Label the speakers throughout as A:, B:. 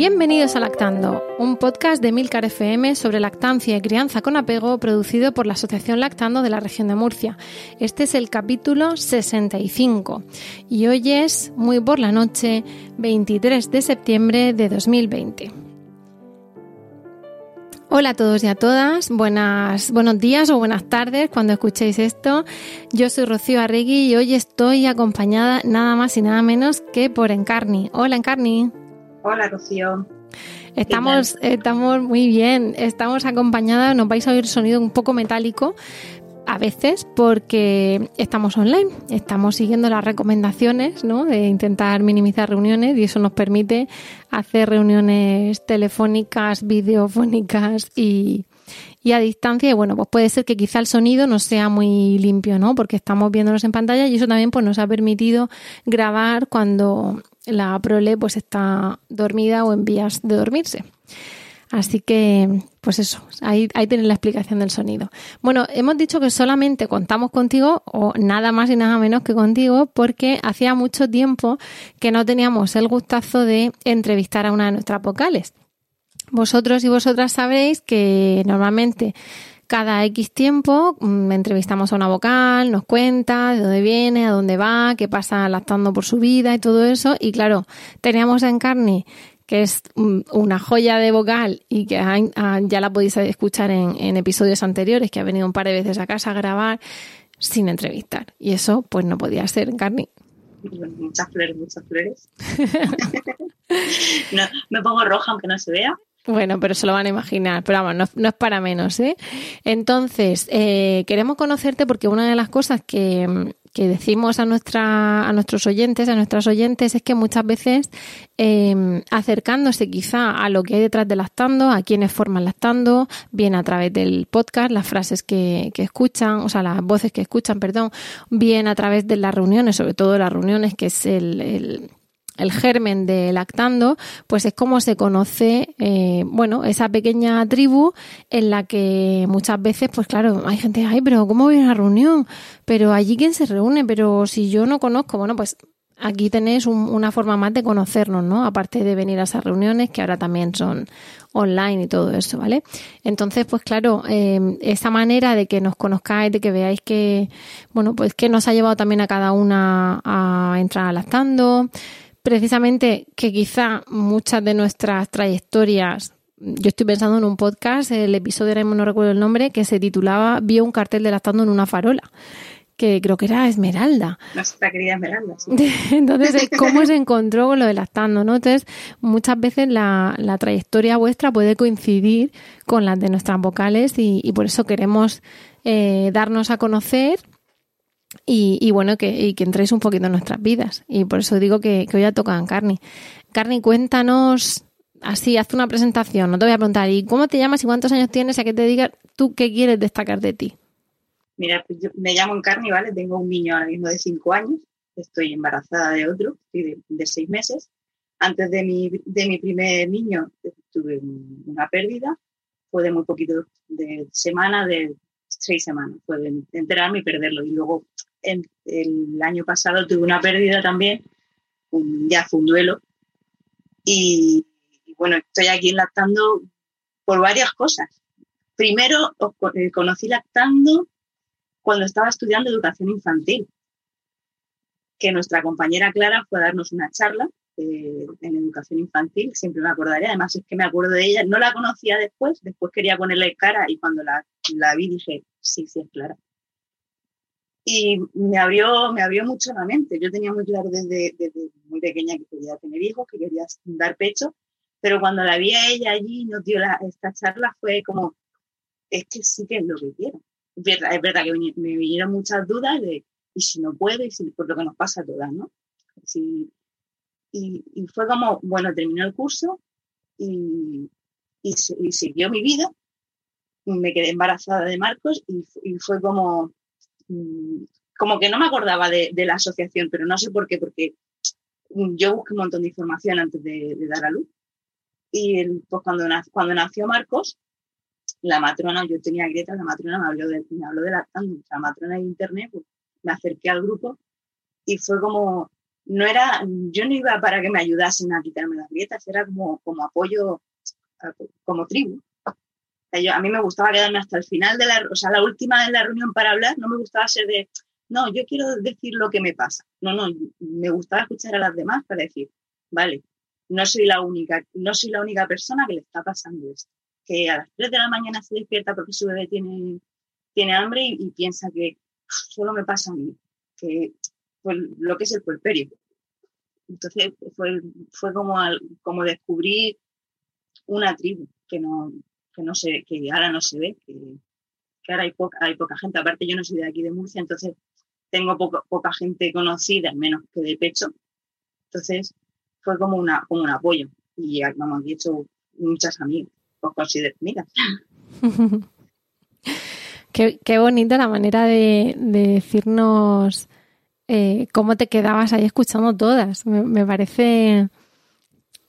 A: Bienvenidos a Lactando, un podcast de Milcar FM sobre lactancia y crianza con apego producido por la Asociación Lactando de la región de Murcia. Este es el capítulo 65 y hoy es, muy por la noche, 23 de septiembre de 2020. Hola a todos y a todas, buenas, buenos días o buenas tardes cuando escuchéis esto. Yo soy Rocío Arregui y hoy estoy acompañada nada más y nada menos que por Encarni. Hola Encarni.
B: Hola, Rocío.
A: Estamos, estamos muy bien, estamos acompañadas, nos vais a oír sonido un poco metálico a veces porque estamos online, estamos siguiendo las recomendaciones ¿no? de intentar minimizar reuniones y eso nos permite hacer reuniones telefónicas, videofónicas y, y a distancia y bueno, pues puede ser que quizá el sonido no sea muy limpio, ¿no? Porque estamos viéndonos en pantalla y eso también pues nos ha permitido grabar cuando la prole pues está dormida o en vías de dormirse. Así que, pues eso, ahí, ahí tienen la explicación del sonido. Bueno, hemos dicho que solamente contamos contigo, o nada más y nada menos que contigo, porque hacía mucho tiempo que no teníamos el gustazo de entrevistar a una de nuestras vocales. Vosotros y vosotras sabréis que normalmente cada X tiempo mm, entrevistamos a una vocal, nos cuenta de dónde viene, a dónde va, qué pasa lactando por su vida y todo eso. Y claro, teníamos a Encarni, que es mm, una joya de vocal y que ya la podéis escuchar en, episodios anteriores, que ha venido un par de veces a casa a grabar sin entrevistar. Y eso pues no podía ser Encarni.
B: muchas flores, muchas flores. me pongo roja aunque no se vea.
A: Bueno, pero se lo van a imaginar, pero vamos, no, es para menos, ¿eh? Entonces, eh, queremos conocerte porque una de las cosas que, decimos a, nuestra, a nuestros oyentes, a nuestras oyentes, es que muchas veces em, acercándose quizá a lo que hay detrás de lactando, a quienes forman lactando, bien a través del podcast, las frases que, que escuchan, o sea, las voces que escuchan, perdón, bien a través de las reuniones, sobre todo las reuniones, que es el el germen de lactando, pues es como se conoce, eh, bueno, esa pequeña tribu en la que muchas veces, pues claro, hay gente, ay, pero ¿cómo voy a una reunión? Pero allí quién se reúne, pero si yo no conozco, bueno, pues aquí tenéis una forma más de conocernos, ¿no? Aparte de venir a esas reuniones que ahora también son online y todo eso, ¿vale? Entonces, pues claro, em, esa manera de que nos conozcáis, de que veáis que, bueno, pues que nos ha llevado también a cada una a entrar lactando, precisamente que quizá muchas de nuestras trayectorias, yo estoy pensando en un podcast, el episodio ahora no recuerdo el nombre, que se titulaba Vio un cartel de lactando en una farola que creo que era Esmeralda.
B: Nuestra querida Esmeralda.
A: Entonces, ¿cómo se encontró con lo de lactando? ¿no? Entonces, muchas veces la, trayectoria vuestra puede coincidir con las de nuestras vocales y, por eso queremos eh, darnos a conocer y, bueno, que, y que entréis un poquito en nuestras vidas. Y por eso digo que, hoy ya toca Carni. Carni, cuéntanos, así, haz una presentación, no te voy a preguntar, ¿y cómo te llamas y cuántos años tienes? A que te diga tú qué quieres destacar de ti.
B: Mira, pues yo me llamo Encarni, ¿vale? Tengo un niño ahora mismo de cinco años, estoy embarazada de otro, de, de seis meses. Antes de mi, de mi primer niño tuve una pérdida, fue de muy poquito de semana, de seis semanas, fue de enterarme y perderlo. Y luego el, año pasado tuve una pérdida también, ya fue un duelo. Y, bueno, estoy aquí lactando por varias cosas. Primero, eh, conocí lactando cuando estaba estudiando educación infantil, que nuestra compañera Clara fue a darnos una charla eh, en educación infantil, siempre me acordaré, además es que me acuerdo de ella, no la conocía después, después quería ponerle cara y cuando la vi dije, sí, sí, es Clara y me abrió, me abrió mucho la mente. Yo tenía muy claro desde, muy pequeña que quería tener hijos, que quería dar pecho, pero cuando la vi a ella allí y nos dio esta charla fue como, es que sí que es lo que quiero. Es verdad, que me vinieron muchas dudas de, ¿y si no puedo? Y si, por lo que nos pasa a todas, ¿no? y, y, fue como, bueno, terminó el curso y, y, siguió mi vida. Me quedé embarazada de Marcos y, y fue como, como que no me acordaba de, la asociación, pero no sé por qué, porque yo busqué un montón de información antes de, dar a luz. Y pues cuando, cuando nació Marcos, la matrona, yo tenía grieta, la matrona me habló de, me habló de la, la matrona de internet, pues me acerqué al grupo y fue como, no era, yo no iba para que me ayudasen a quitarme las grietas, era como, como apoyo, como tribu. A mí me gustaba quedarme hasta el final de la, o sea, la última de la reunión para hablar, no me gustaba ser de, no, yo quiero decir lo que me pasa. No, no, me gustaba escuchar a las demás para decir, vale, no soy la única, no soy la única persona que le está pasando esto. Que a las 3 de la mañana se despierta porque su bebé tiene, tiene hambre y, piensa que solo me pasa a mí, que pues, lo que es el puerperio. Entonces fue, fue como, como descubrir una tribu que no, que no se, que ahora no se ve, que, que ahora hay poca, hay poca gente. Aparte yo no soy de aquí de Murcia, entonces tengo poca gente conocida, menos que de pecho. Entonces fue como, una, como un apoyo. Y vamos, he hecho muchas amigas, os considero amigas.
A: qué, qué bonita la manera de, decirnos eh, cómo te quedabas ahí escuchando todas. me parece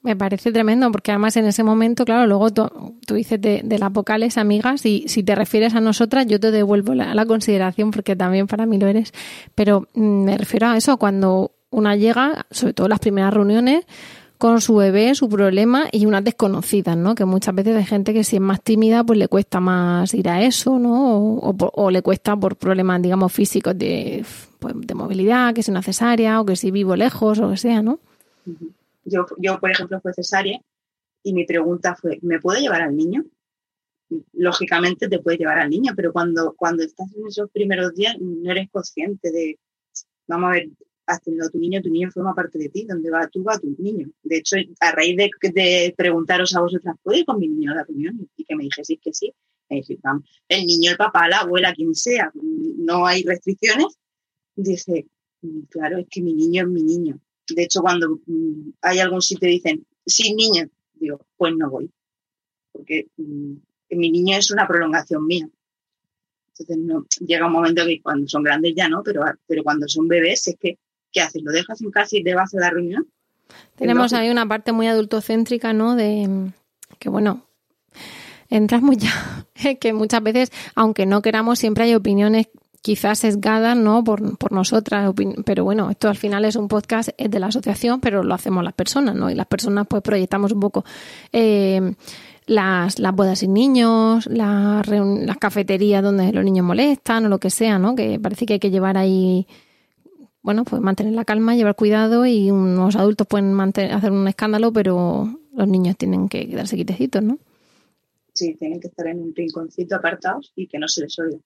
A: me parece tremendo, porque además en ese momento, claro, luego tú, dices de, las vocales amigas y si te refieres a nosotras, yo te devuelvo la, consideración porque también para mí lo eres. Pero mm, me refiero a eso, cuando una llega, sobre todo las primeras reuniones, con su bebé, su problema y unas desconocidas, ¿no? Que muchas veces hay gente que si es más tímida, pues le cuesta más ir a eso, ¿no? O, o, le cuesta por problemas, digamos, físicos de, pues, de movilidad, que es necesaria, o que si vivo lejos, o que sea, ¿no?
B: Yo, yo, por ejemplo, fue cesárea y mi pregunta fue, ¿me puedo llevar al niño? Lógicamente te puedes llevar al niño, pero cuando, cuando estás en esos primeros días no eres consciente de, vamos a ver, has tenido tu niño, tu niño forma parte de ti, donde va tú, va tu niño. De hecho, a raíz de, preguntaros a vosotras, ¿puedo ir con mi niño a la reunión? Y que me dijeseis que sí, me vamos, el niño, el papá, la abuela, quien sea, no hay restricciones. Dice, claro, es que mi niño es mi niño. De hecho, cuando mm, hay algún sitio y dicen, sí, niño, digo, pues no voy. Porque mm, mi niño es una prolongación mía. Entonces, no, llega un momento que cuando son grandes ya no, pero, pero cuando son bebés es que, ¿qué haces? ¿Lo dejas en casa y te vas a la reunión?
A: Tenemos ahí una parte muy adultocéntrica, ¿no? De que, bueno, entramos ya, que muchas veces, aunque no queramos, siempre hay opiniones quizás sesgada ¿no? Por, por, nosotras, pero bueno, esto al final es un podcast de la asociación, pero lo hacemos las personas, ¿no? Y las personas pues proyectamos un poco eh, las, las bodas sin niños, las, las cafeterías donde los niños molestan o lo que sea, ¿no? Que parece que hay que llevar ahí, bueno, pues mantener la calma, llevar cuidado y unos adultos pueden mantener, hacer un escándalo, pero los niños tienen que quedarse quitecitos, ¿no?
B: Sí, tienen que estar en un rinconcito apartados y que no se les oiga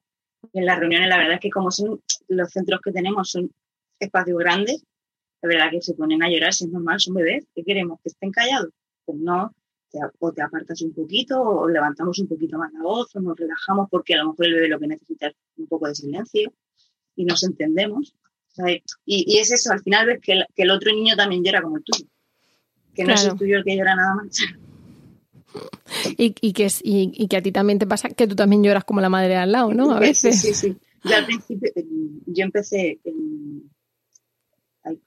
B: en las reuniones, la verdad es que como son los centros que tenemos son espacios grandes, la verdad que se ponen a llorar, si es normal, son bebés, ¿qué queremos? ¿Que estén callados? Pues no, o te apartas un poquito, o levantamos un poquito más la voz, o nos relajamos porque a lo mejor el bebé lo que necesita es un poco de silencio y nos entendemos. y, es eso, al final ves que el, otro niño también llora como el tuyo, que no es el tuyo el que llora nada más.
A: Y, y, que, y, que a ti también te pasa que tú también lloras como la madre al lado, ¿no? A veces.
B: Sí, sí, sí. Yo al principio, yo empecé en,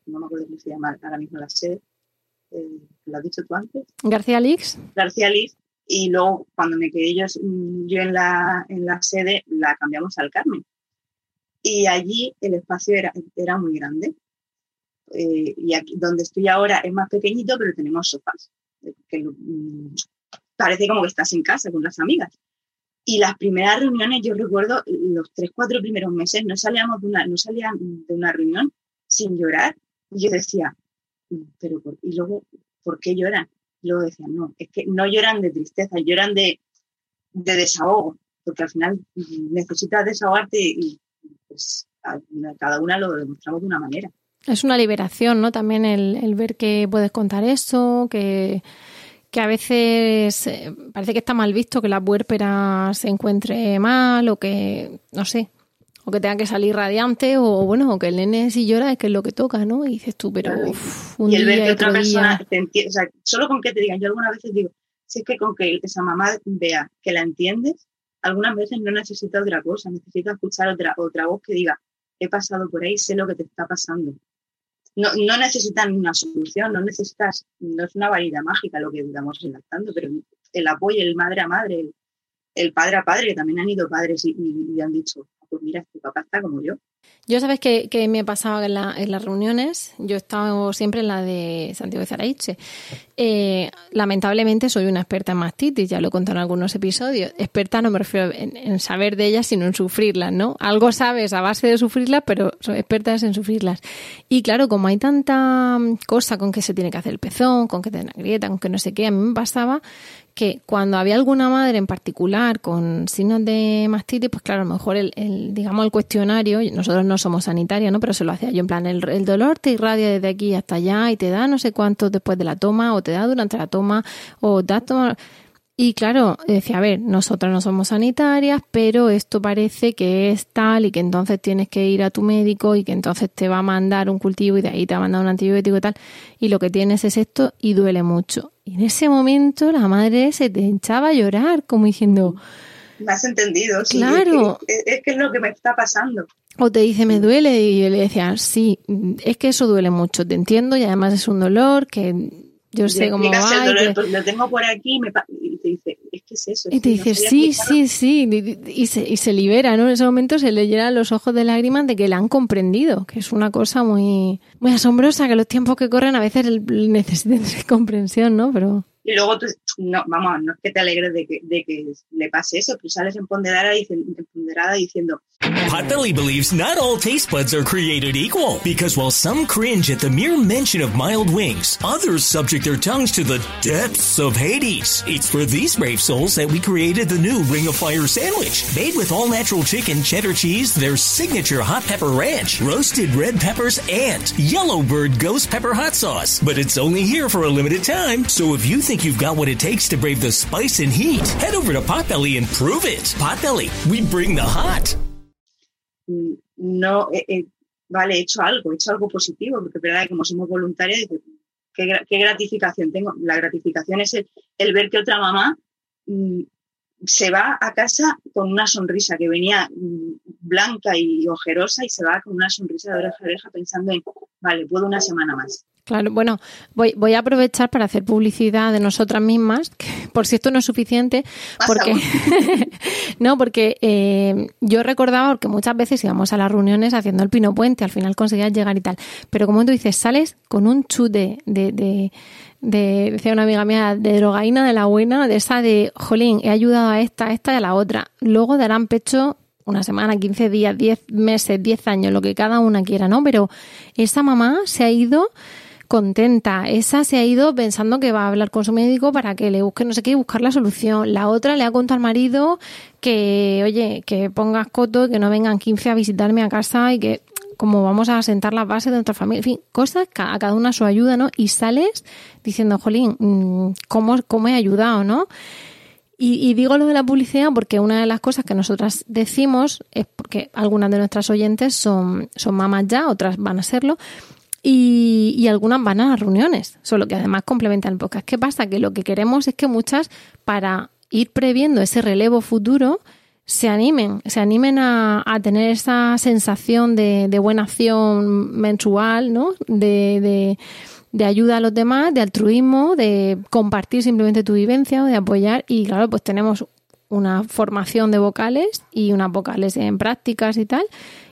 B: no me acuerdo cómo se llama ahora mismo la sede, eh, ¿lo has dicho tú antes?
A: García Lix.
B: García Lix. Y luego, cuando me quedé yo, yo en, la, en la sede, la cambiamos al Carmen. Y allí el espacio era, era muy grande. Eh, y aquí donde estoy ahora es más pequeñito, pero tenemos sofás. Que, parece como que estás en casa con las amigas. Y las primeras reuniones, yo recuerdo los tres, cuatro primeros meses, no salíamos de una, no salían de una reunión sin llorar. Y yo decía, pero y luego, ¿por qué lloran? Y luego decían, no, es que no lloran de tristeza, lloran de, de desahogo, porque al final necesitas desahogarte y pues cada una lo demostramos de una manera.
A: Es una liberación, ¿no? También el ver que puedes contar eso, que que a veces eh, parece que está mal visto que la puérpera se encuentre mal o que, no sé, o que tenga que salir radiante o bueno, o que el nene si llora es que es lo que toca, ¿no? Y dices tú, pero un
B: y el ver que otra persona te entiende, o sea, solo con que te digan, yo algunas veces digo, si es que con que esa mamá vea que la entiendes, algunas veces no necesita otra cosa, necesita escuchar otra, otra voz que diga, he pasado por ahí, sé lo que te está pasando. No, no necesitan una solución, no necesitas, no es una varita mágica lo que estamos redactando, pero el apoyo, el madre a madre, el, el padre a padre, que también han ido padres y, y- y han dicho, pues mira, tu papá está como yo.
A: Yo sabes que, que me pasaba en, la- en las reuniones, yo he estado siempre en la de Santiago de Zaraiche. Eh, lamentablemente soy una experta en mastitis, ya lo he contado en algunos episodios. Experta no me refiero en, saber de ellas, sino en sufrirlas, ¿no? Algo sabes a base de sufrirlas, pero soy experta en sufrirlas. Y claro, como hay tanta cosa con que se tiene que hacer el pezón, con que te la grieta, con que no sé qué, a mí me pasaba que cuando había alguna madre en particular con signos de mastitis, pues claro, a lo mejor el, el, digamos el cuestionario, nosotros no somos sanitarios, ¿no? Pero se lo hacía yo en plan, el, el dolor te irradia desde aquí hasta allá y te da no sé cuánto después de la toma, o te da durante la toma, o te da toma. Y claro, decía, a ver, nosotras no somos sanitarias, pero esto parece que es tal y que entonces tienes que ir a tu médico y que entonces te va a mandar un cultivo y de ahí te va a mandar un antibiótico y tal. Y lo que tienes es esto y duele mucho. Y en ese momento la madre se te echaba a llorar, como diciendo,
B: Me has entendido, sí.
A: Claro.
B: Es que, es que es lo que me está pasando.
A: o te dice, me duele, y yo le decía, sí, es que eso duele mucho, te entiendo, y además es un dolor que yo sé cómo
B: el
A: va.
B: dolor, lo tengo por aquí me y te dice, es que es eso.
A: Y te
B: no
A: dice, sí,
B: explicarlo".
A: sí, sí, y, se, y se libera, ¿no? En ese momento se le llenan los ojos de lágrimas de que la han comprendido, que es una cosa muy, muy asombrosa, que los tiempos que corren a veces necesitan comprensión, ¿no? Pero
B: Y luego tú, no, vamos, no es que te alegres de que, de que le pase eso, sales empoderada, empoderada diciendo,
C: Potbelly believes not all taste buds are created equal because while some cringe at the mere mention of mild wings, others subject their tongues to the depths of Hades. It's for these brave souls that we created the new Ring of Fire sandwich. Made with all natural chicken, cheddar cheese, their signature hot pepper ranch, roasted red peppers, and Yellowbird ghost pepper hot sauce. But it's only here for a limited time, so if you think you've got what it takes to brave the spice and heat, head over to Potbelly and prove it. Potbelly, we bring the hot.
B: no, eh, eh, vale, he hecho algo, he hecho algo positivo, porque verdad como somos voluntarias, dices, ¿qué, gra- qué gratificación tengo? La gratificación es el, el ver que otra mamá mm, se va a casa con una sonrisa que venía mm, blanca y ojerosa y se va con una sonrisa de oreja a oreja pensando en, vale, puedo una semana más.
A: Claro, bueno, voy, voy a aprovechar para hacer publicidad de nosotras mismas, que por si esto no es suficiente, porque no, porque eh, yo recordaba porque muchas veces íbamos a las reuniones haciendo el pino puente, al final conseguías llegar y tal, pero como tú dices, sales con un chute de, de, de, decía una amiga mía, de drogaína de la buena, de esa de, jolín, he ayudado a esta, a esta y a la otra, luego darán pecho una semana, 15 días, 10 meses, 10 años, lo que cada una quiera, ¿no? Pero esa mamá se ha ido contenta. Esa se ha ido pensando que va a hablar con su médico para que le busque no sé qué y buscar la solución. La otra le ha contado al marido que, oye, que pongas coto que no vengan 15 a visitarme a casa y que como vamos a sentar las bases de nuestra familia. En fin, cosas a cada una su ayuda, ¿no? Y sales diciendo, jolín, mm, ¿cómo, cómo he ayudado, no? Y, y digo lo de la publicidad porque una de las cosas que nosotras decimos es porque algunas de nuestras oyentes son, son mamás ya, otras van a serlo, y, y algunas van a las reuniones, solo que además complementan el podcast. ¿Qué pasa? Que lo que queremos es que muchas, para ir previendo ese relevo futuro, se animen, se animen a, a tener esa sensación de, de buena acción mensual, ¿no? De, de, de ayuda a los demás, de altruismo, de compartir simplemente tu vivencia o de apoyar. Y claro, pues tenemos una formación de vocales y unas vocales en prácticas y tal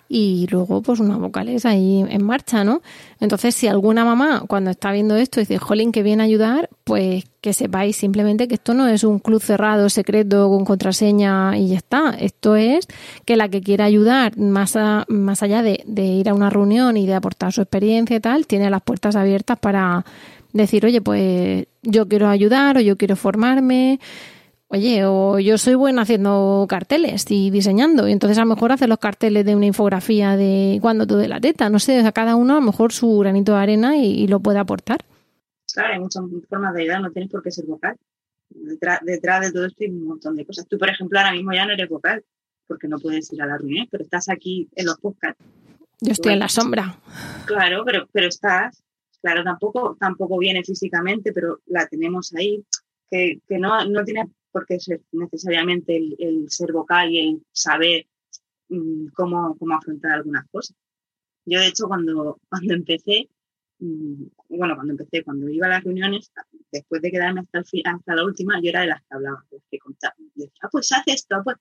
A: y luego pues unas vocales ahí en marcha, ¿no? Entonces, si alguna mamá cuando está viendo esto dice, jolín, que viene a ayudar, pues que sepáis simplemente que esto no es un club cerrado, secreto, con contraseña y ya está. Esto es que la que quiera ayudar, más, a- más allá de, de ir a una reunión y de aportar su experiencia y tal, tiene las puertas abiertas para decir, oye, pues yo quiero ayudar o yo quiero formarme, Oye, o yo soy buena haciendo carteles y diseñando, y entonces a lo mejor hace los carteles de una infografía de cuando tú de la teta, no sé, o sea, cada uno a lo mejor su granito de arena y, y lo puede aportar.
B: Claro, hay muchas formas de ayudar, no tienes por qué ser vocal. Detrás, detrás de todo esto hay un montón de cosas. Tú, por ejemplo, ahora mismo ya no eres vocal, porque no puedes ir a la reunión, pero estás aquí en los podcasts.
A: Yo estoy en la sombra.
B: Claro, pero, pero estás, claro, tampoco, tampoco viene físicamente, pero la tenemos ahí, que, que no, no tiene por qué ser necesariamente el, el ser vocal y el saber mm, cómo, cómo afrontar algunas cosas. Yo, de hecho, cuando, cuando empecé, mm, bueno, cuando empecé, cuando iba a las reuniones, después de quedarme hasta, el hasta la última, yo era de las que hablaba, de las que contaba. Y decía, ah, pues haz esto, pues.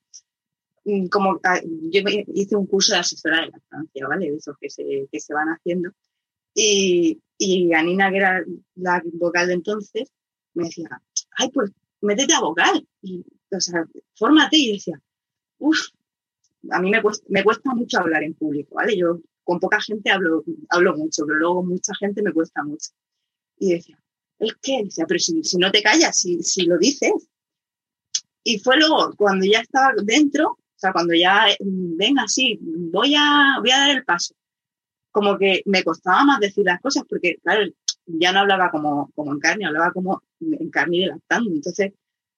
B: Mm, Como, ah, yo hice un curso de asesora de lactancia, ¿vale? De esos que se, que se van haciendo. Y, y Anina, que era la vocal de entonces, me decía, ay, pues métete a vocal. Y, o sea, fórmate. Y decía, uff, a mí me cuesta, me cuesta mucho hablar en público, ¿vale? Yo con poca gente hablo, hablo mucho, pero luego mucha gente me cuesta mucho. Y decía, ¿el qué? Decía, pero si, si no te callas, si, si lo dices. Y fue luego, cuando ya estaba dentro, o sea, cuando ya, mm, venga, sí, voy a, voy a dar el paso. Como que me costaba más decir las cosas, porque, claro, ya no hablaba como, como en carne, hablaba como en carne y lactando. Entonces,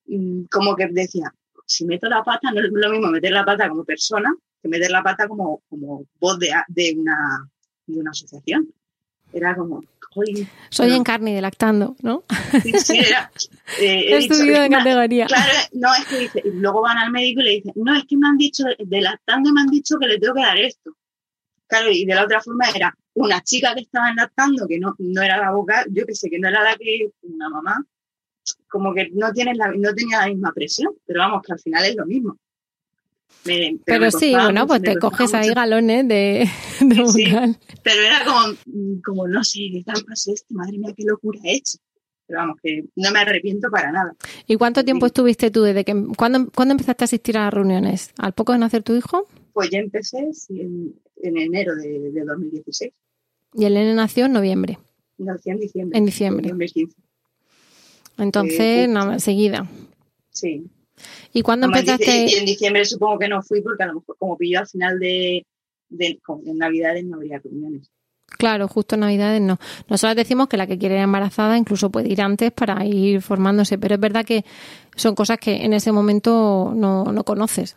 B: mm, como que decía, si meto la pata, no es lo mismo meter la pata como persona que meter la pata como, como voz de, de, una, de una asociación. Era como, "Jolín".
A: Soy en carne y de lactando, ¿no?
B: Sí, sí, era. eh, he
A: He
B: dicho,
A: subido de
B: "Es una-
A: categoría.
B: Claro, no, es que dice, y luego van al médico y le dicen, no, es que me han dicho, de lactando me han dicho que le tengo que dar esto. Claro, y de la otra forma era una chica que estaba lactando, que no, no era la vocal, yo que sé, que no era la que, una mamá, como que no, tienes la, no tenía la misma presión, pero vamos, que al final es lo mismo. Me-
A: Pero,
B: me
A: sí, bueno, pues te coges ahí galones de, de
B: Sí. Pero era como, como no sé, ¿qué tal pasó esto? Madre mía, qué locura he hecho. Pero vamos, que no me arrepiento para nada.
A: ¿Y cuánto tiempo
B: Sí.
A: estuviste tú desde que... ¿cuándo, cuándo empezaste a asistir a las reuniones? ¿Al poco de nacer tu hijo?
B: Pues yo empecé en enero de, de 2016.
A: Y el nene nació en noviembre.
B: Nací en diciembre.
A: En diciembre.
B: 2015.
A: Entonces,
B: Sí.
A: nada, enseguida.
B: Sí.
A: ¿Y cuándo
B: Además, dice-
A: empezaste?
B: y en diciembre supongo que no fui porque a lo mejor como pilló al final de, de en Navidades no habría reuniones.
A: Claro, justo en Navidades no. Nosotros decimos que la que quiere ir embarazada incluso puede ir antes para ir formándose, pero es verdad que son cosas que en ese momento no, no conoces.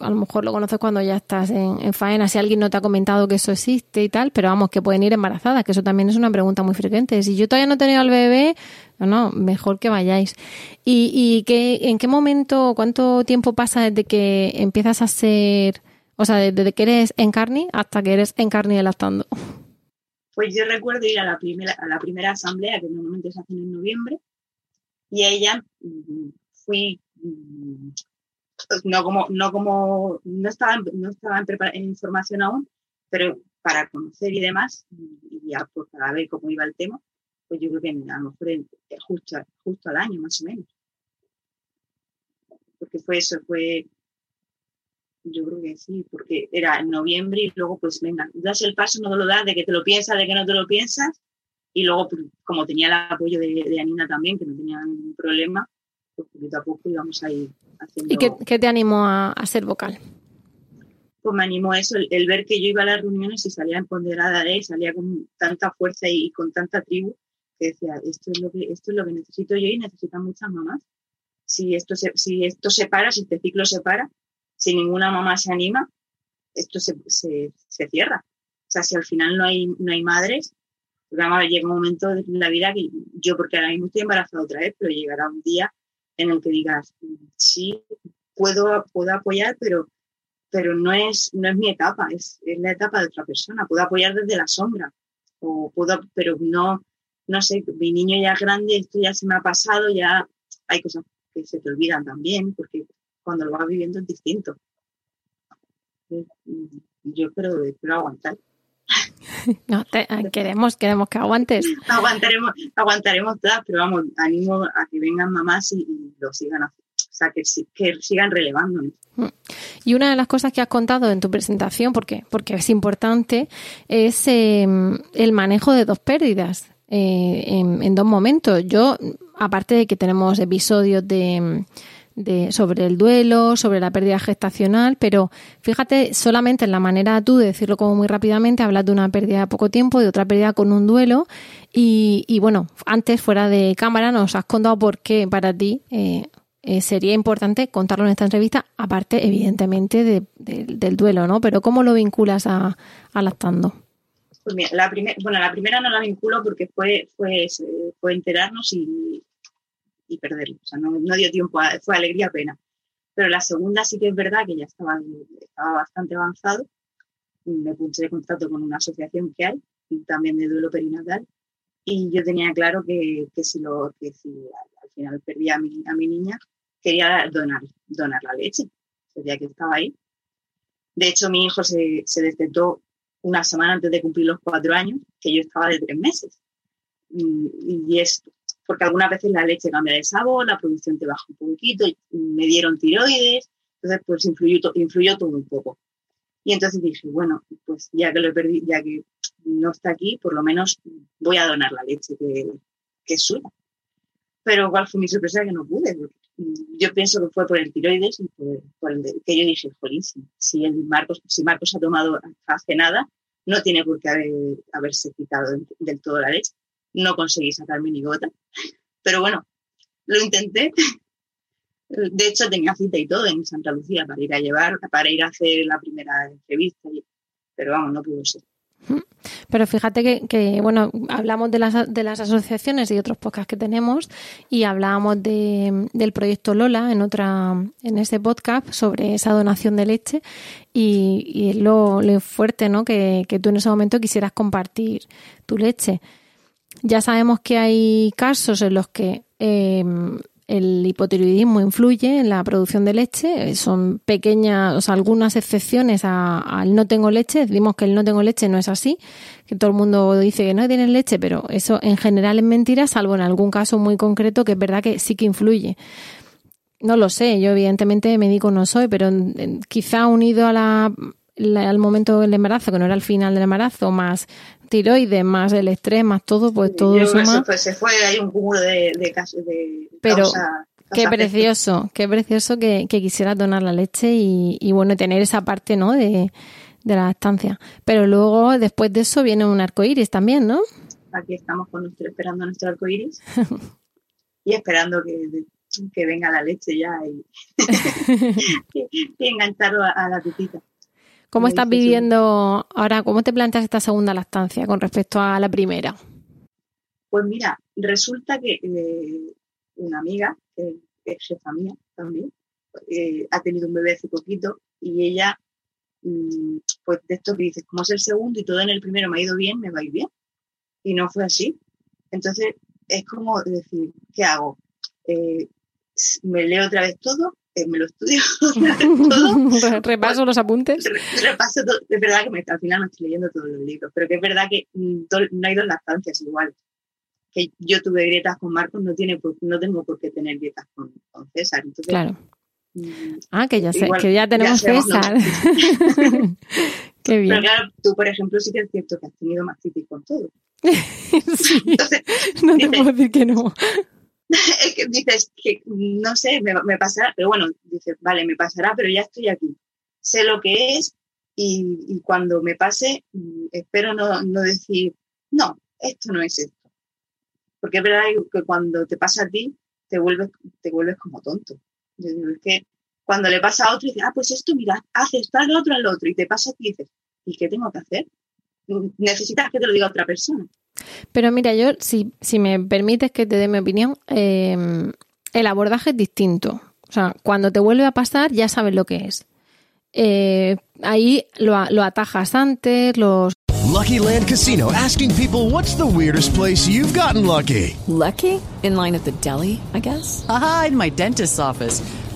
A: A lo mejor lo conoces cuando ya estás en, en faena, si alguien no te ha comentado que eso existe y tal, pero vamos, que pueden ir embarazadas, que eso también es una pregunta muy frecuente. Si yo todavía no he tenido al bebé, no, mejor que vayáis. ¿Y, y qué, en qué momento, cuánto tiempo pasa desde que empiezas a ser, o sea, desde que eres encarni hasta que eres encarni lactando?
B: Pues yo recuerdo ir a la primera, a la primera asamblea que normalmente se hacen en noviembre y ella mm, fui mm, no como no como no estaba no estaba en, en formación aún pero para conocer y demás y ya pues para ver cómo iba el tema pues yo creo que a lo mejor en- justo justo al año más o menos. Porque fue eso fue yo creo que sí, porque era en noviembre y luego pues venga, das el paso, no te lo das, de que te lo piensas, de que no te lo piensas, y luego pues, como tenía el apoyo de, de Anina también, que no tenía ningún problema, pues poquito a poco íbamos a ir haciendo...
A: ¿Y qué, qué te animó a, a ser vocal?
B: Pues me animó eso, el, el, ver que yo iba a las reuniones y salía empoderada de, salía con tanta fuerza y, y con tanta tribu, que decía, esto es lo que, esto es lo que necesito yo y necesitan muchas mamás. Si esto se, si esto se para, si este ciclo se para, si ninguna mamá se anima, esto se, se, se, cierra. O sea, si al final no hay, no hay madres, llega un momento de la vida que yo, porque ahora mismo estoy embarazada otra vez, pero llegará un día en el que digas, sí, puedo, puedo apoyar, pero, pero no, es, no es mi etapa, es, es la etapa de otra persona. Puedo apoyar desde la sombra, o puedo, pero no, no sé, mi niño ya es grande, esto ya se me ha pasado, ya hay cosas que se te olvidan también, porque cuando lo vas viviendo es distinto. Yo espero, espero aguantar.
A: No, te, queremos, queremos que aguantes.
B: aguantaremos, aguantaremos todas, pero vamos, animo a que vengan mamás y, y lo sigan haciendo. O sea, que, que sigan relevándonos.
A: Y una de las cosas que has contado en tu presentación, ¿por qué? Porque es importante, es eh, el manejo de dos pérdidas eh, en, en, dos momentos. Yo, aparte de que tenemos episodios de de, sobre el duelo, sobre la pérdida gestacional, pero fíjate solamente en la manera tú de decirlo como muy rápidamente, hablas de una pérdida de poco tiempo, de otra pérdida con un duelo y, y bueno, antes fuera de cámara nos has contado por qué para ti eh, eh, sería importante contarlo en esta entrevista, aparte evidentemente de, del duelo, ¿no? Pero ¿cómo lo vinculas a, a lactando?
B: Pues mira, la, primer, bueno, la primera no la vinculo porque fue, fue, fue enterarnos y, y perderlo. O sea, no, no dio tiempo, fue alegría, pena. Pero la segunda sí que es verdad que ya estaba, estaba bastante avanzado. Me puse de contacto con una asociación que hay, y también de duelo perinatal, y yo tenía claro que, que si, lo, que si al final perdía a mi, a mi niña, quería donar, donar la leche. Sería que estaba ahí. De hecho, mi hijo se, se una semana antes de cumplir los cuatro años, que yo estaba de tres meses. Y, y es porque algunas veces la leche cambia de sabor, la producción te baja un poquito, me dieron tiroides, entonces pues influyó, influyó todo un poco. Y entonces dije, bueno, pues ya que lo he perdido, ya que no está aquí, por lo menos voy a donar la leche que, que suya. Pero cuál fue mi sorpresa que no pude. Yo pienso que fue por el tiroides y por, el que yo dije, jolín, si, Marcos, si Marcos ha tomado hace nada, no tiene por qué haber, haberse quitado del todo la leche no conseguí sacarme ni gota. Pero bueno, lo intenté. De hecho, tenía cita y todo en Santa Lucía para ir a llevar, para ir a hacer la primera entrevista, pero vamos, no pudo ser.
A: Pero fíjate que, que, bueno, hablamos de las, de las asociaciones y otros podcasts que tenemos y hablábamos de, del proyecto Lola en otra en ese podcast sobre esa donación de leche y, y lo, lo fuerte, ¿no? Que, que tú en ese momento quisieras compartir tu leche. Ya sabemos que hay casos en los que em, el hipotiroidismo influye en la producción de leche. Son pequeñas, o sea, algunas excepciones al no tengo leche. Decimos que el no tengo leche no es así, que todo el mundo dice que no tienen leche, pero eso en general es mentira, salvo en algún caso muy concreto que es verdad que sí que influye. No lo sé, yo evidentemente médico no soy, pero quizá unido a la al momento del embarazo, que no era el final del embarazo, más tiroides, más el estrés, más todo, pues todo
B: suma. Pues, se fue, hay un cúmulo de, de, casos de
A: Pero causa, qué precioso, qué precioso que, que quisiera donar la leche y, y, bueno, tener esa parte, ¿no? De, de la estancia. Pero luego, después de eso, viene un arco iris también, ¿no?
B: Aquí estamos con nuestro, esperando nuestro arco iris y esperando que, que venga la leche ya y, y engancharlo a, a la tutita.
A: ¿Cómo estás viviendo ahora? ¿Cómo te planteas esta segunda lactancia con respecto a la primera?
B: Pues mira, resulta que eh, una amiga, que es jefa mía también, eh, ha tenido un bebé hace poquito y ella, mmm, pues de esto que dices, como es el segundo y todo en el primero me ha ido bien, me va a ir bien. Y no fue así. Entonces, es como decir, ¿qué hago? Eh, me leo otra vez todo eh, me lo estudio
A: todo. Repaso los apuntes.
B: Repaso todo. Es verdad que me, al final no estoy leyendo todos los libros, pero que es verdad que mm, no hay dos lactancias igual. Que yo tuve grietas con Marcos, no, tiene no tengo por qué tener grietas con, con César. Entonces,
A: claro. Mm, ah, que ya, sé, igual, que ya tenemos ya César. Qué bien.
B: Pero claro, tú, por ejemplo, sí que es cierto que has tenido mastitis con todo.
A: sí. Entonces, no te puedo decir que no.
B: es que dices que no sé, me, me, pasará, pero bueno, dices, vale, me pasará, pero ya estoy aquí. Sé lo que es y, cuando me pase, mm, espero no, no, decir, no, esto no es esto. Porque es verdad que cuando te pasa a ti, te vuelves, te vuelves como tonto. Es que cuando le pasa a otro, dices, ah, pues esto, mira, haces tal, otro, al otro, y te pasa a ti y dices, ¿y qué tengo que hacer? Necesitas que te lo diga otra persona.
A: Pero mira, yo, si, si me permites que te dé mi opinión, eh, el abordaje es distinto. O sea, cuando te vuelve a pasar, ya sabes lo que es. Eh, ahí lo, lo atajas antes, los.
D: Lucky Land Casino asking people what's the weirdest place you've gotten lucky.
E: Lucky? In line at the deli, I guess?
F: Aha, in my dentist's office.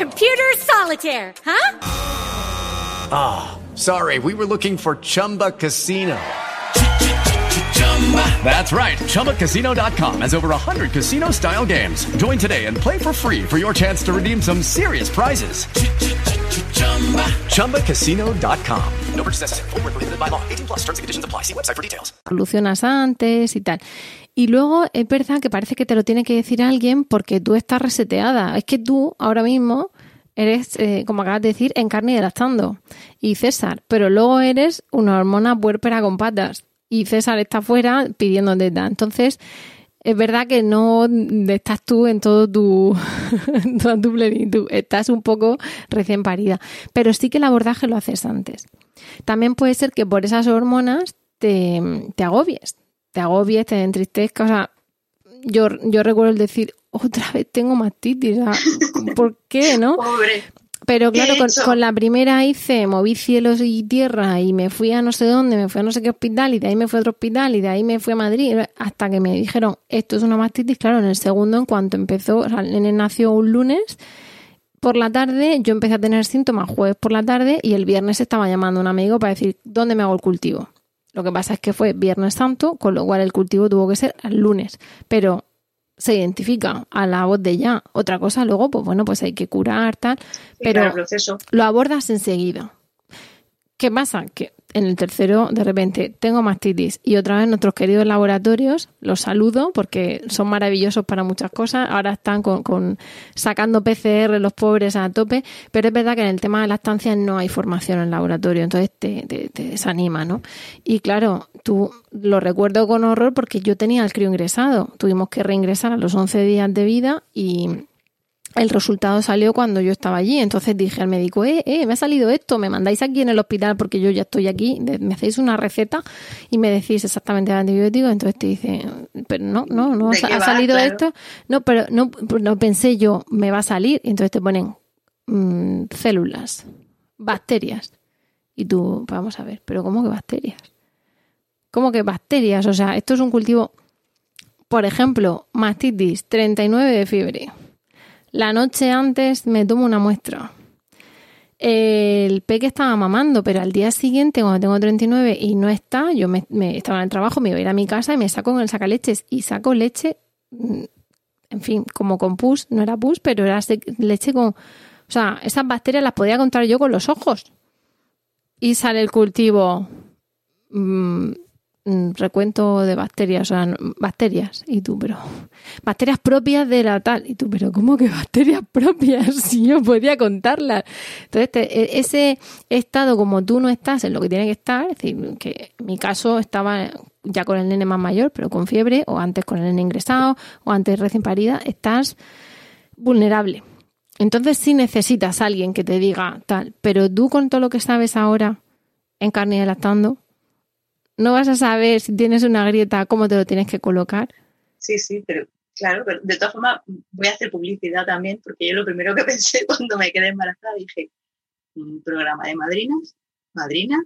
G: Computer solitaire, huh?
H: Ah, oh, sorry. We were looking for Chumba Casino. That's right. ChumbaCasino.com has over 100 casino style games. Join today and play for free for your chance to redeem some serious prizes. ChumbaCasino.com. No purchase necessary. Forward, prohibited by law. 18 plus terms and conditions apply. See website for details.
A: Solucionas antes y tal. Y luego es verdad que parece que te lo tiene que decir alguien porque tú estás reseteada. Es que tú ahora mismo eres, eh, como acabas de decir, en carne y lactando. Y César, pero luego eres una hormona puérpera con patas y César está fuera pidiendo teta. Entonces, es verdad que no estás tú en todo tu, toda tu plenitud, estás un poco recién parida, pero sí que el abordaje lo haces antes. También puede ser que por esas hormonas te, te agobies, te agobies, te entristezcas, o sea, yo, yo recuerdo el decir, otra vez tengo mastitis, ¿por qué, no?
B: Pobre.
A: Pero claro, con, con, la primera hice, moví cielos y tierra y me fui a no sé dónde, me fui a no sé qué hospital y de ahí me fui a otro hospital y de ahí me fui a Madrid hasta que me dijeron, esto es una mastitis. Claro, en el segundo, en cuanto empezó, o sea, el nene nació un lunes por la tarde, yo empecé a tener síntomas jueves por la tarde y el viernes estaba llamando a un amigo para decir, ¿dónde me hago el cultivo? Lo que pasa es que fue Viernes Santo, con lo cual el cultivo tuvo que ser el lunes. Pero se identifica a la voz de ya. Otra cosa luego, pues bueno, pues hay que curar, tal, pero lo abordas enseguida. ¿Qué pasa? Que en el tercero, de repente, tengo mastitis y otra vez nuestros queridos laboratorios, los saludo porque son maravillosos para muchas cosas. Ahora están con, sacando PCR los pobres a tope, pero es verdad que en el tema de la estancia no hay formación en laboratorio, entonces te, desanima, ¿no? Y claro, tú lo recuerdo con horror porque yo tenía el crío ingresado. Tuvimos que reingresar a los 11 días de vida y el resultado salió cuando yo estaba allí. Entonces dije al médico, eh, eh, me ha salido esto, me mandáis aquí en el hospital porque yo ya estoy aquí, me hacéis una receta y me decís exactamente el antibiótico. Entonces te dice, pero no, no, no, ha, salido esto. No, pero no, no pensé yo, me va a salir. Y entonces te ponen mmm, células, bacterias. Y tú, vamos a ver, pero ¿cómo que bacterias? ¿Cómo que bacterias? O sea, esto es un cultivo, por ejemplo, mastitis, 39 de fiebre la noche antes me tomo una muestra. El peque estaba mamando, pero al día siguiente, cuando tengo 39 y no está, yo me, estaba en el trabajo, me iba a ir a mi casa y me saco con el sacaleches y saco leche, mm, en fin, como con pus, no era pus, pero era leche con... O sea, esas bacterias las podía contar yo con los ojos. Y sale el cultivo Mm, recuento de bacterias, o sea, bacterias, y tú, pero bacterias propias de la tal, y tú, pero ¿cómo que bacterias propias? Si yo podía contarlas. Entonces, e, ese estado como tú no estás en lo que tiene que estar, es decir, que en mi caso estaba ya con el nene más mayor, pero con fiebre, o antes con el nene ingresado, o antes recién parida, estás vulnerable. Entonces sí necesitas a alguien que te diga tal, pero tú con todo lo que sabes ahora en carne y lactando, no vas a saber si tienes una grieta, cómo te lo tienes que colocar.
B: Sí, sí, pero claro, pero de todas formas voy a hacer publicidad también, porque yo lo primero que pensé cuando me quedé embarazada dije, un programa de madrinas, madrina,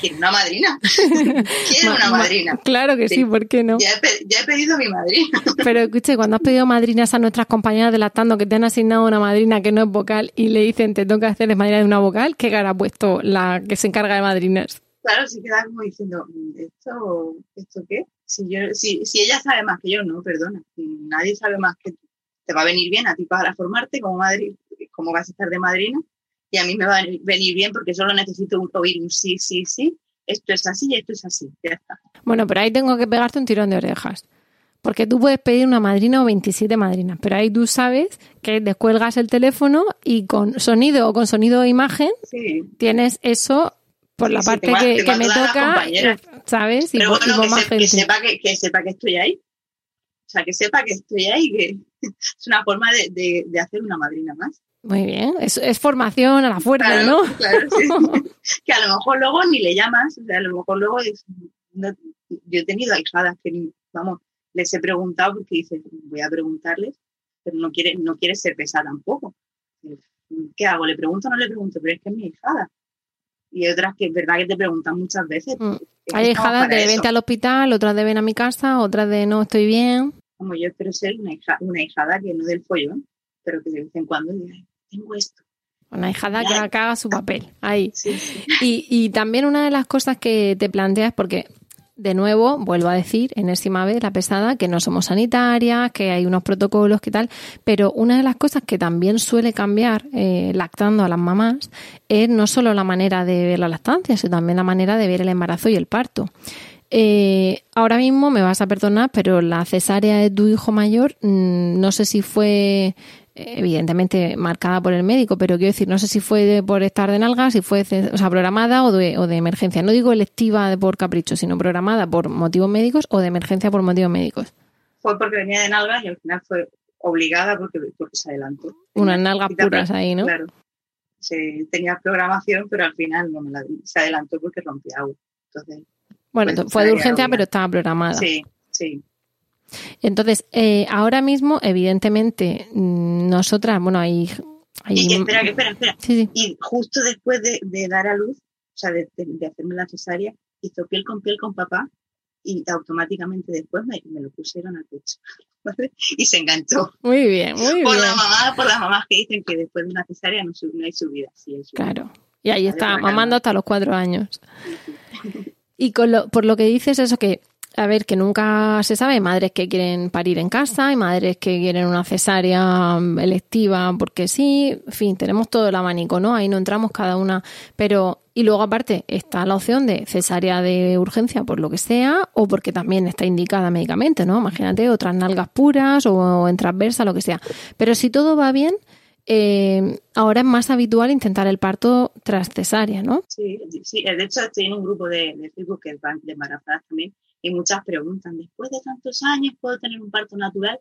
B: quiero una madrina. quiero una madrina.
A: Claro que sí, ¿por qué no?
B: Ya he, pedido mi madrina.
A: Pero escuche, cuando has pedido madrinas a nuestras compañeras de lactando que te han asignado una madrina que no es vocal y le dicen te toca hacer de madrina de una vocal, ¿qué cara ha puesto la que se encarga de madrinas?
B: Claro, se queda como diciendo, mm, ¿esto, ¿esto qué? Si, yo, si, si ella sabe más que yo, no, perdona. Nadie sabe más que tú. Te va a venir bien a ti para formarte como madre, como vas a estar de madrina, y a mí me va a venir bien porque solo necesito oír un sí, sí, sí. Esto es así y esto es así. Ya está.
A: Bueno, pero ahí tengo que pegarte un tirón de orejas. Porque tú puedes pedir una madrina o 27 madrinas, pero ahí tú sabes que descuelgas el teléfono y con sonido o con sonido o imagen tienes eso por la parte que, me toca, ¿sabes?
B: Y, Pero bueno, que, sepa que, sepa que estoy ahí. O sea, que sepa que estoy ahí, que es una forma de, de, hacer una madrina más.
A: Muy bien, es, es formación a la fuerza, ¿no?
B: Claro, sí. que a lo mejor luego ni le llamas, o sea, a lo mejor luego yo he tenido ahijadas que, vamos, les he preguntado porque dice, voy a preguntarles, pero no quiere, no quiere ser pesada tampoco. ¿Qué hago? ¿Le pregunto o no le pregunto? Pero es que es mi hijada y otras que es verdad que te preguntan muchas veces. Mm.
A: Hay hijadas de vente al hospital, otras de ven a mi casa, otras de no estoy bien.
B: Como yo espero ser una, hija, una hijada que no del follón, pero que de vez en cuando diga, tengo esto.
A: Una hijada que haga su papel ahí. Y, y también una de las cosas que te planteas, porque de nuevo, vuelvo a decir, enésima vez la pesada, que no somos sanitarias, que hay unos protocolos, que tal, pero una de las cosas que también suele cambiar eh, lactando a las mamás es no solo la manera de ver la lactancia, sino también la manera de ver el embarazo y el parto. Eh, ahora mismo me vas a perdonar, pero la cesárea de tu hijo mayor, mm, no sé si fue evidentemente marcada por el médico, pero quiero decir, no sé si fue por estar de nalgas, si fue o sea, programada o de, o de emergencia. No digo electiva por capricho, sino programada por motivos médicos o de emergencia por motivos médicos.
B: Fue porque venía de nalgas y al final fue obligada porque, porque se adelantó.
A: Unas nalgas puras ahí, ¿no?
B: Claro. Se, tenía programación, pero al final no me la, se adelantó porque rompía agua. Entonces,
A: bueno, pues, fue de urgencia, pero estaba programada.
B: Sí, sí.
A: Entonces, eh, ahora mismo, evidentemente, mm, nosotras, bueno, hay...
B: Y, espera, espera, espera. Y justo después de, dar a luz, o sea, de, hacerme la cesárea, hizo piel con piel con papá y automáticamente después me, lo pusieron al pecho. Y se enganchó.
A: Muy bien, muy
B: por
A: bien.
B: La mamá, por las mamás que dicen que después de una cesárea no, hay subida.
A: Claro. Y ahí está, mamando hasta los cuatro años. Y con lo, por lo que dices, eso que a ver, que nunca se sabe, hay madres que quieren parir en casa, hay madres que quieren una cesárea mm, electiva porque sí, en fin, tenemos todo el abanico, ¿no? Ahí no entramos cada una, pero y luego aparte está la opción de cesárea de urgencia por lo que sea o porque también está indicada médicamente, ¿no? Imagínate otras nalgas puras o en transversa, lo que sea. Pero si todo va bien, eh, ahora es más habitual intentar el parto tras cesárea, ¿no?
B: Sí, sí, de hecho estoy un grupo de, de Facebook que de embarazadas también y muchas preguntan, después de tantos años, ¿puedo tener un parto natural?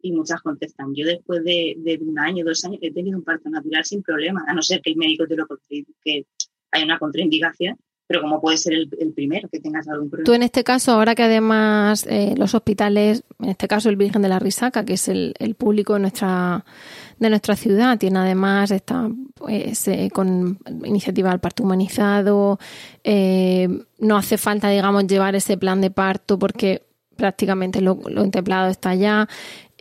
B: Y muchas contestan, yo después de, un año, dos años, he tenido un parto natural sin problema, a no ser que el médico te lo que hay una contraindicación, pero como puede ser el, primero, que tengas algún problema.
A: Tú en este caso, ahora que además eh, los hospitales, en este caso el Virgen de la Risaca, que es el, el público de nuestra de nuestra ciudad. Tiene además está pues, eh, con iniciativa del parto humanizado. Eh, no hace falta, digamos, llevar ese plan de parto porque prácticamente lo, lo contemplado está ya.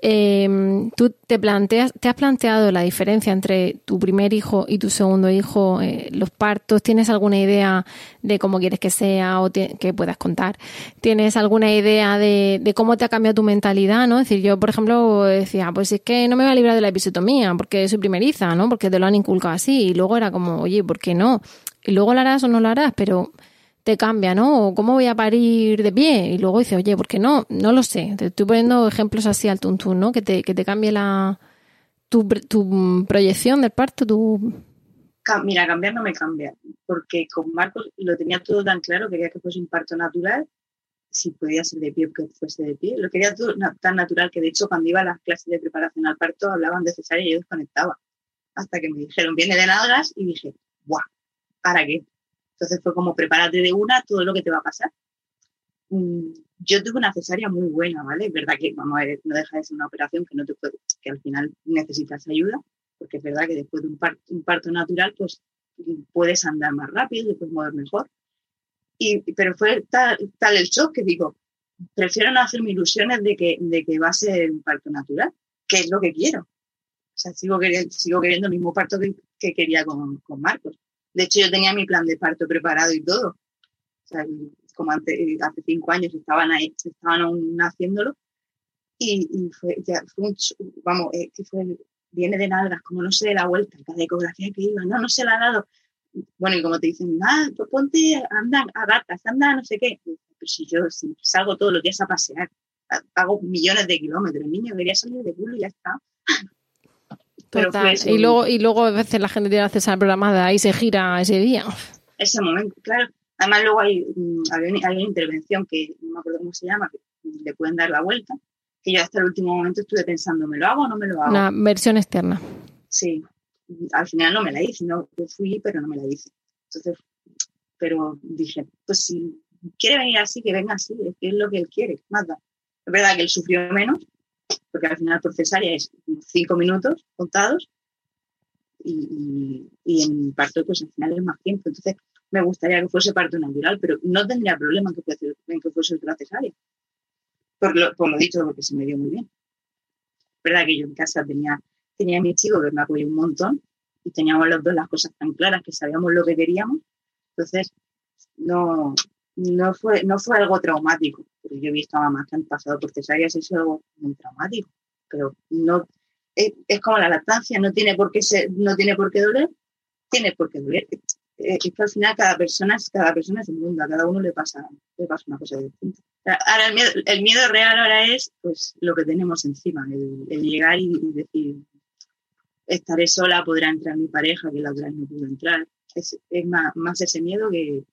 A: Eh, ¿Tú te planteas, te has planteado la diferencia entre tu primer hijo y tu segundo hijo, eh, los partos? ¿Tienes alguna idea de cómo quieres que sea o que puedas contar? ¿Tienes alguna idea de, cómo te ha cambiado tu mentalidad? ¿no? Es decir, yo, por ejemplo, decía, pues es que no me voy a librar de la episiotomía porque soy primeriza, ¿no? Porque te lo han inculcado así. Y luego era como, oye, ¿por qué no? Y luego lo harás o no lo harás, pero te cambia, ¿no? O cómo voy a parir de pie. Y luego dices, oye, ¿por qué no? No lo sé. Te estoy poniendo ejemplos así al tuntún, ¿no? Que te, que te cambie la, tu, tu proyección del parto, tu...
B: Mira, cambiar no me cambia, porque con Marcos lo tenía todo tan claro, quería que fuese un parto natural, si podía ser de pie, que fuese de pie. Lo quería todo tan natural que, de hecho, cuando iba a las clases de preparación al parto, hablaban de cesárea y yo desconectaba. Hasta que me dijeron, viene de nalgas, y dije, ¡guau! ¿Para qué? Entonces fue como prepárate de una todo lo que te va a pasar. Mm, yo tuve una cesárea muy buena, ¿vale? Es verdad que, vamos a ver, no deja de ser una operación que no te puede, que al final necesitas ayuda, porque es verdad que después de un parto, natural, pues puedes andar más rápido, y puedes mover mejor. Y, pero fue tal, el shock que digo, prefiero no hacerme ilusiones de que, de que va a ser un parto natural, que es lo que quiero. O sea, sigo queriendo, sigo queriendo el mismo parto que, que quería con, con Marcos. De hecho, yo tenía mi plan de parto preparado y todo. O sea, como hace cinco años estaban ahí, estaban aún haciéndolo. Y, fue, ya, fue vamos, eh, que fue, viene de nalgas, como no sé de la vuelta, la ecografía que iba, no, no se la ha dado. Bueno, y como te dicen, ah, pues ponte, anda a gatas, anda, no sé qué. Pero si yo salgo todos los días a pasear, hago millones de kilómetros, niño quería salir de culo y ya está.
A: y luego, y luego a veces la gente tiene acceso a la programada y se gira ese día.
B: Ese momento, claro. Además luego hay, mm, hay, una intervención que no me acuerdo cómo se llama, que le pueden dar la vuelta, que yo hasta el último momento estuve pensando, ¿me lo hago o no me lo hago?
A: Una versión externa.
B: Sí. Al final no me la hice, no, yo fui, pero no me la hice. Entonces, pero dije, pues si quiere venir así, que venga así, es que es lo que él quiere, más Es verdad que él sufrió menos, porque al final por cesárea es cinco minutos contados y, en parto pues al final es más tiempo. Entonces me gustaría que fuese parto natural, pero no tendría problema en que fuese, en que fuese otra cesárea. Por lo, por lo dicho, porque se me dio muy bien. verdad que yo en casa tenía, tenía a mi chico que me apoyó un montón y teníamos los dos las cosas tan claras que sabíamos lo que queríamos. Entonces, no, no, fue, no fue algo traumático. Pero yo he visto a mamás que han pasado por cesáreas y eso es muy traumático. Pero no, es, es, como la lactancia, no tiene por qué ser, no tiene por qué doler, tiene por qué doler. Es que al final cada persona, cada persona es un mundo, a cada uno le pasa, le pasa una cosa distinta. Ahora el miedo, el miedo real ahora es pues lo que tenemos encima, el, el llegar y, y, decir estaré sola, podrá entrar mi pareja, que la otra vez no pudo entrar. Es, es más, más, ese miedo que,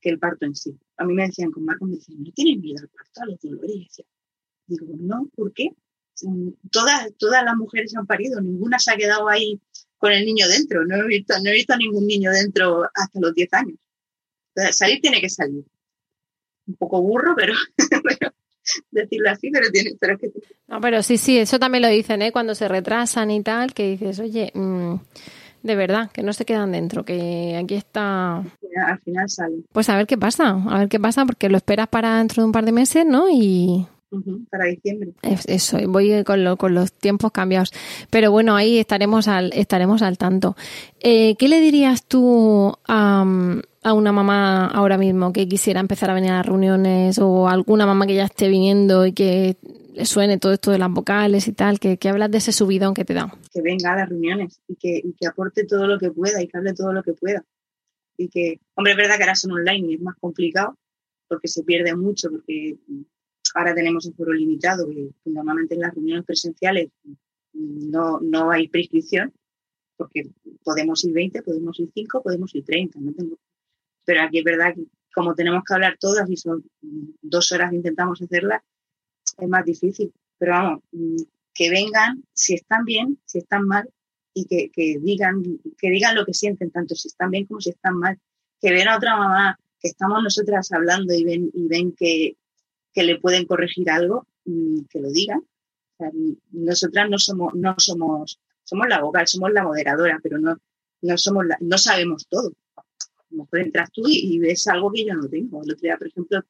B: que, el parto en sí. A mí me decían con Marco, me decían, ¿no tienes miedo al parto, a los dolores? Y decía, digo, no, ¿por qué? Todas, todas las mujeres han parido, ninguna se ha quedado ahí con el niño dentro. No he visto, no he visto ningún niño dentro hasta los 10 años. Salir tiene que salir. Un poco burro, pero, pero decirlo así, pero tiene, pero es que
A: No, pero sí, sí, eso también lo dicen, ¿eh? Cuando se retrasan y tal, que dices, oye, mmm, de verdad, que no se quedan dentro, que aquí está.
B: Al final salen.
A: Pues a ver qué pasa, a ver qué pasa, porque lo esperas para dentro de un par de meses, ¿no? Y.
B: Uh -huh, para diciembre.
A: Eso, voy con, lo, con, los tiempos cambiados. Pero bueno, ahí estaremos al, estaremos al tanto. Eh, ¿Qué le dirías tú a, a, una mamá ahora mismo que quisiera empezar a venir a las reuniones o alguna mamá que ya esté viniendo y que suene todo esto de las vocales y tal, que, que hablas de ese subidón que te da?
B: Que venga a las reuniones y que, y que aporte todo lo que pueda y que hable todo lo que pueda. Y que, hombre, es verdad que ahora son online y es más complicado porque se pierde mucho, porque ahora tenemos un foro limitado, que normalmente en las reuniones presenciales no, no hay prescripción, porque podemos ir 20, podemos ir 5, podemos ir 30, no tengo. Pero aquí es verdad que como tenemos que hablar todas y son dos horas intentamos hacerlas, es más difícil. Pero vamos, que vengan si están bien, si están mal, y que, que, digan, que digan lo que sienten, tanto si están bien como si están mal. Que ven a otra mamá, que estamos nosotras hablando y ven, y ven que, que le pueden corregir algo, que lo digan. O nosotras no somos, no somos, somos la vocal, somos la moderadora, pero no, no somos la, no sabemos todo. A lo mejor entras tú y, ves algo que yo no tengo. El otro día, por ejemplo,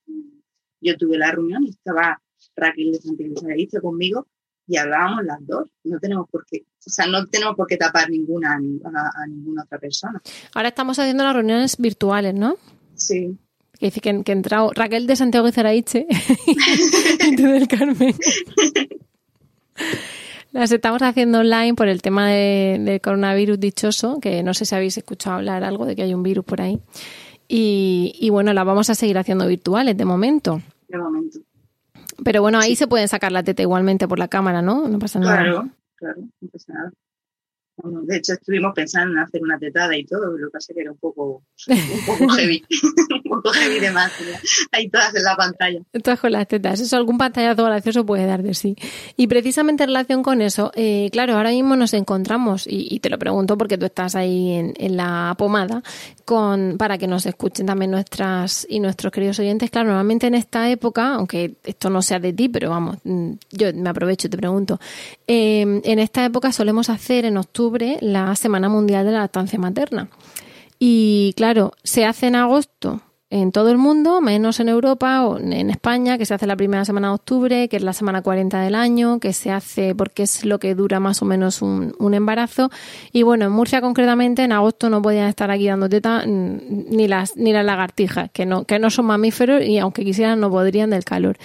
B: yo tuve la reunión y estaba Raquel de Santiago Sagaricio conmigo y hablábamos las dos. No tenemos por qué, o sea, no tenemos por qué tapar ninguna a, a ninguna otra persona.
A: Ahora estamos haciendo las reuniones virtuales, ¿no?
B: Sí.
A: Que dice que, que entrado Raquel de Santiago Zaraiche y tú del Carmen. Las estamos haciendo online por el tema del de coronavirus dichoso, que no sé si habéis escuchado hablar algo de que hay un virus por ahí. Y, y bueno, las vamos a seguir haciendo virtuales de momento.
B: De momento.
A: Pero bueno, ahí sí. se pueden sacar la teta igualmente por la cámara, ¿no? No pasa nada.
B: Claro, claro, no pasa nada. Bueno, de hecho, estuvimos pensando en hacer una tetada y todo, lo que pasa que era un poco, un poco heavy, un poco heavy de más. Ahí todas en la pantalla.
A: Todas con las tetas. Eso algún pantallazo gracioso puede dar de sí. Y precisamente en relación con eso, eh, claro, ahora mismo nos encontramos, y, y, te lo pregunto porque tú estás ahí en, en, la pomada, con para que nos escuchen también nuestras y nuestros queridos oyentes. Claro, normalmente en esta época, aunque esto no sea de ti, pero vamos, yo me aprovecho y te pregunto, eh, en esta época solemos hacer en octubre la Semana Mundial de la Lactancia Materna. Y claro, se hace en agosto en todo el mundo, menos en Europa o en España, que se hace la primera semana de octubre, que es la semana 40 del año, que se hace porque es lo que dura más o menos un, embarazo. Y bueno, en Murcia concretamente, en agosto no podían estar aquí dando teta ni las, ni las lagartijas, que no, que no son mamíferos y aunque quisieran no podrían del calor.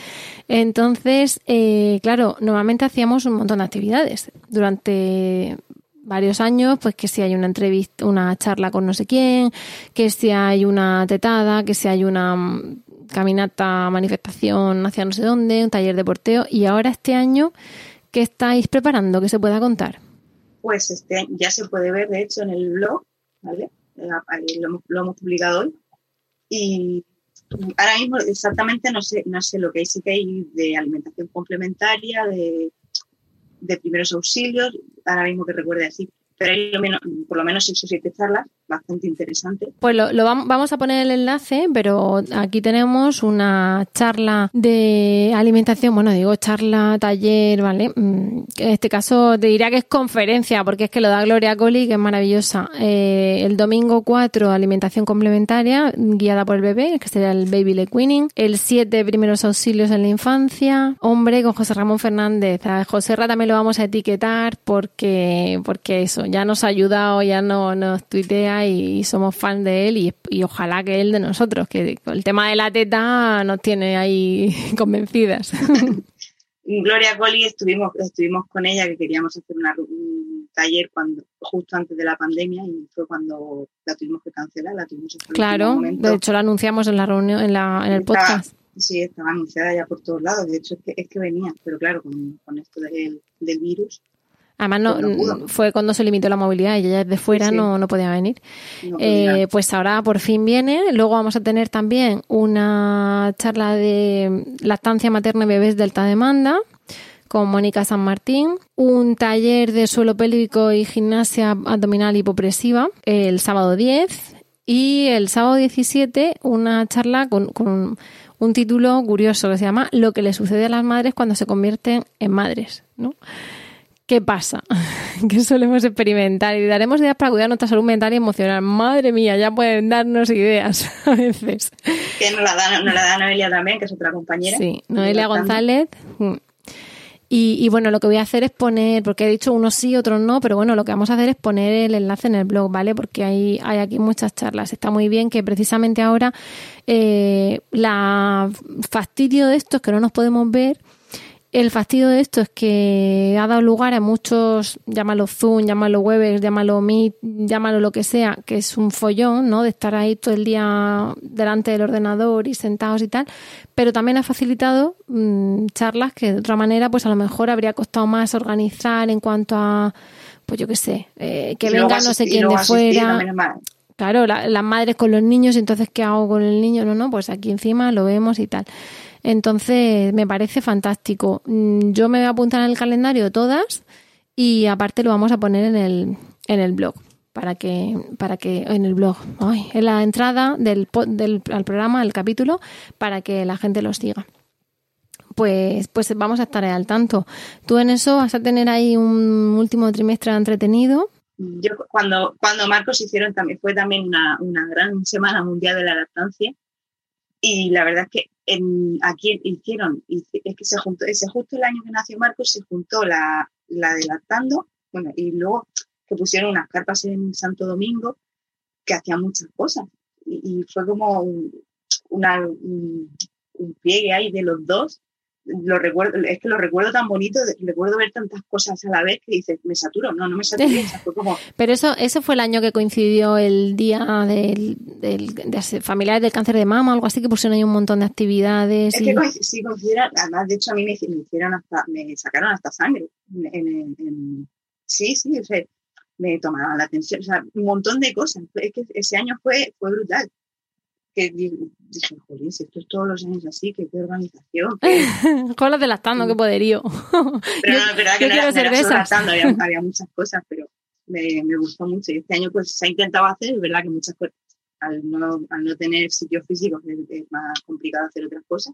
A: Entonces, eh, claro, normalmente hacíamos un montón de actividades durante varios años, pues que si hay una entrevista, una charla con no sé quién, que si hay una tetada, que si hay una caminata, manifestación hacia no sé dónde, un taller de porteo. Y ahora este año, ¿qué estáis preparando que se pueda contar?
B: Pues este, ya se puede ver, de hecho, en el blog, ¿vale? Lo hemos, lo hemos publicado hoy. Y ahora mismo exactamente no sé, no sé lo que hay, sí que hay de alimentación complementaria, de de primeros auxilios, ahora mismo que recuerde así, pero hay por lo menos seis o siete charlas bastante interesante.
A: Pues lo, lo vam- vamos a poner el enlace, pero aquí tenemos una charla de alimentación, bueno, digo charla, taller, ¿vale? Mm, En este caso te diría que es conferencia, porque es que lo da Gloria Coli, que es maravillosa. Eh, el domingo 4, alimentación complementaria, guiada por el bebé, que sería el baby leg weaning. El 7, primeros auxilios en la infancia. Hombre, con José Ramón Fernández. José Ra también lo vamos a etiquetar porque, porque eso, ya nos ha ayudado, ya no, nos tuitea y, somos fan de él y, y ojalá que él de nosotros, que el tema de la teta nos tiene ahí convencidas.
B: Gloria Colli estuvimos, estuvimos con ella que queríamos hacer una- un taller cuando justo antes de la pandemia y fue cuando la tuvimos que cancelar, la tuvimos el
A: claro, de hecho lo anunciamos en la reunión, en, la, en el
B: Estaba-
A: podcast.
B: sí, estaba anunciada ya por todos lados, de hecho es que, es que venía, pero claro, con, con esto del, del virus
A: Además, no,
B: no pudo.
A: fue cuando se limitó la movilidad y ella desde fuera
B: Sí.
A: no, no podía venir.
B: no
A: Eh, pues ahora por fin viene. Luego vamos a tener también una charla de lactancia materna y bebés de alta demanda con Mónica San Martín, un taller de suelo pélvico y gimnasia abdominal hipopresiva el sábado 10 y el sábado 17 una charla con, con un título curioso que se llama Lo que le sucede a las madres cuando se convierten en madres, ¿no? ¿Qué pasa? ¿Qué solemos experimentar? Y daremos ideas para cuidar nuestra salud mental y emocional. Madre mía, ya pueden darnos ideas a veces.
B: que nos la da, nos la da Noelia también, que es otra compañera.
A: Sí, Noelia. González. mm. Y, y bueno, lo que voy a hacer es poner, porque he dicho unos sí, otros no, pero bueno, lo que vamos a hacer es poner el enlace en el blog, ¿vale? Porque hay, hay aquí muchas charlas. Está muy bien que precisamente ahora eh, la fastidio de esto es que no nos podemos ver. El fastidio de esto es que ha dado lugar a muchos, llámalo Zoom, llámalo Webex, llámalo Meet, llámalo lo que sea, que es un follón, ¿no? De estar ahí todo el día delante del ordenador y sentados y tal. Pero también ha facilitado mm, charlas que de otra manera, pues a lo mejor habría costado más organizar en cuanto a, pues yo qué sé, eh, que
B: Y
A: venga no sé quién de fuera. Claro, la- las madres con los niños, entonces, ¿qué hago con el niño? No, no, pues aquí encima lo vemos y tal. Entonces, me parece fantástico. Mm, Yo me voy a apuntar en el calendario todas y aparte lo vamos a poner en el, en el blog. Para que, para que, en el blog, ay, en la entrada del, del al programa, al capítulo, para que la gente lo siga. Pues, pues vamos a estar al tanto. Tú en eso vas a tener ahí un último trimestre entretenido.
B: Yo cuando, cuando Marcos hicieron también, fue también una, una gran semana mundial de la lactancia y la verdad es que en, aquí hicieron, es que se juntó, ese justo el año que nació Marcos se juntó la, la de lactando, bueno, y luego que pusieron unas carpas en Santo Domingo que hacían muchas cosas y, fue como un, una, un, un pliegue ahí de los dos lo recuerdo, es que lo recuerdo tan bonito, recuerdo ver tantas cosas a la vez que dices, me saturo, no, no me saturo, o sea, fue como,
A: Pero eso, eso fue el año que coincidió el día del, del- de familiares del cáncer de mama, algo así, que pusieron ahí un montón de actividades.
B: es
A: y-
B: que sí consideran, además de hecho a mí me, hici- me hicieron hasta, me sacaron hasta sangre, en, en- en- sí, sí, o sea, me tomaban la atención, o sea, un montón de cosas, es que ese año fue, fue brutal, que di- dije, jolín, si esto es todos los años así, que qué organización, qué-
A: Colas de lactando, qué poderío.
B: Pero no, es verdad
A: yo
B: que no era, no había, había muchas cosas, pero me, me gustó mucho. Y este año pues se ha intentado hacer, es verdad que muchas cosas, al no, al no tener sitios físicos es, es más complicado hacer otras cosas,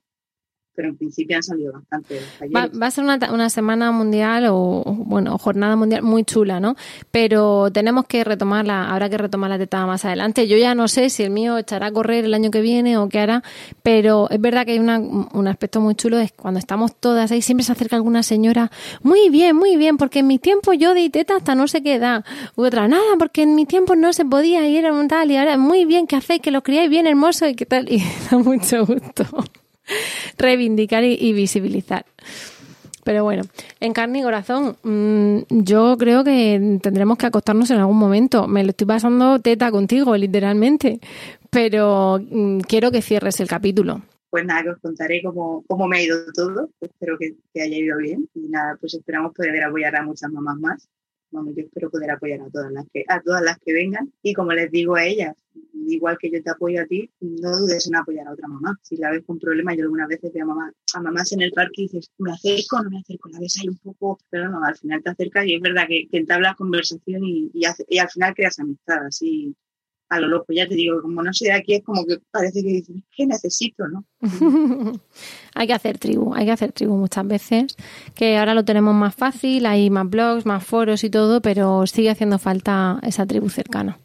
B: pero en principio han salido bastante
A: Va, va a ser una, una semana mundial o, bueno, jornada mundial muy chula, ¿no? Pero tenemos que retomarla, habrá que retomar la teta más adelante. Yo ya no sé si el mío echará a correr el año que viene o qué hará, pero es verdad que hay una- un aspecto muy chulo, es cuando estamos todas ahí, siempre se acerca alguna señora, muy bien, muy bien, porque en mi tiempo yo di teta hasta no sé qué edad. U otra, nada, porque en mi tiempo no se podía y era un tal, y ahora muy bien que hacéis, que lo criáis bien hermoso y qué tal, y da mucho gusto reivindicar y, visibilizar. Pero bueno, en carne y corazón, mm, yo creo que tendremos que acostarnos en algún momento. Me lo estoy pasando teta contigo, literalmente. Pero mm, quiero que cierres el capítulo.
B: Pues nada, que os contaré cómo, cómo me ha ido todo, espero que, que haya ido bien y nada, pues esperamos poder apoyar a muchas mamás más. Vamos, yo espero poder apoyar a todas las que a todas las que vengan y como les digo a ellas, igual que yo te apoyo a ti, no dudes en apoyar a otra mamá. Si la ves con problemas, yo algunas veces veo a, mamá, a mamás en el parque y dices, me acerco, no me acerco, la ves ahí un poco, pero no, al final te acercas y es verdad que, que entablas conversación y, hace- y al final creas amistad, así a lo loco. Ya te digo, como no sé de aquí, es como que parece que dices, ¿qué necesito, no?
A: hay que hacer tribu, hay que hacer tribu muchas veces, que ahora lo tenemos más fácil, hay más blogs, más foros y todo, pero sigue haciendo falta esa tribu cercana.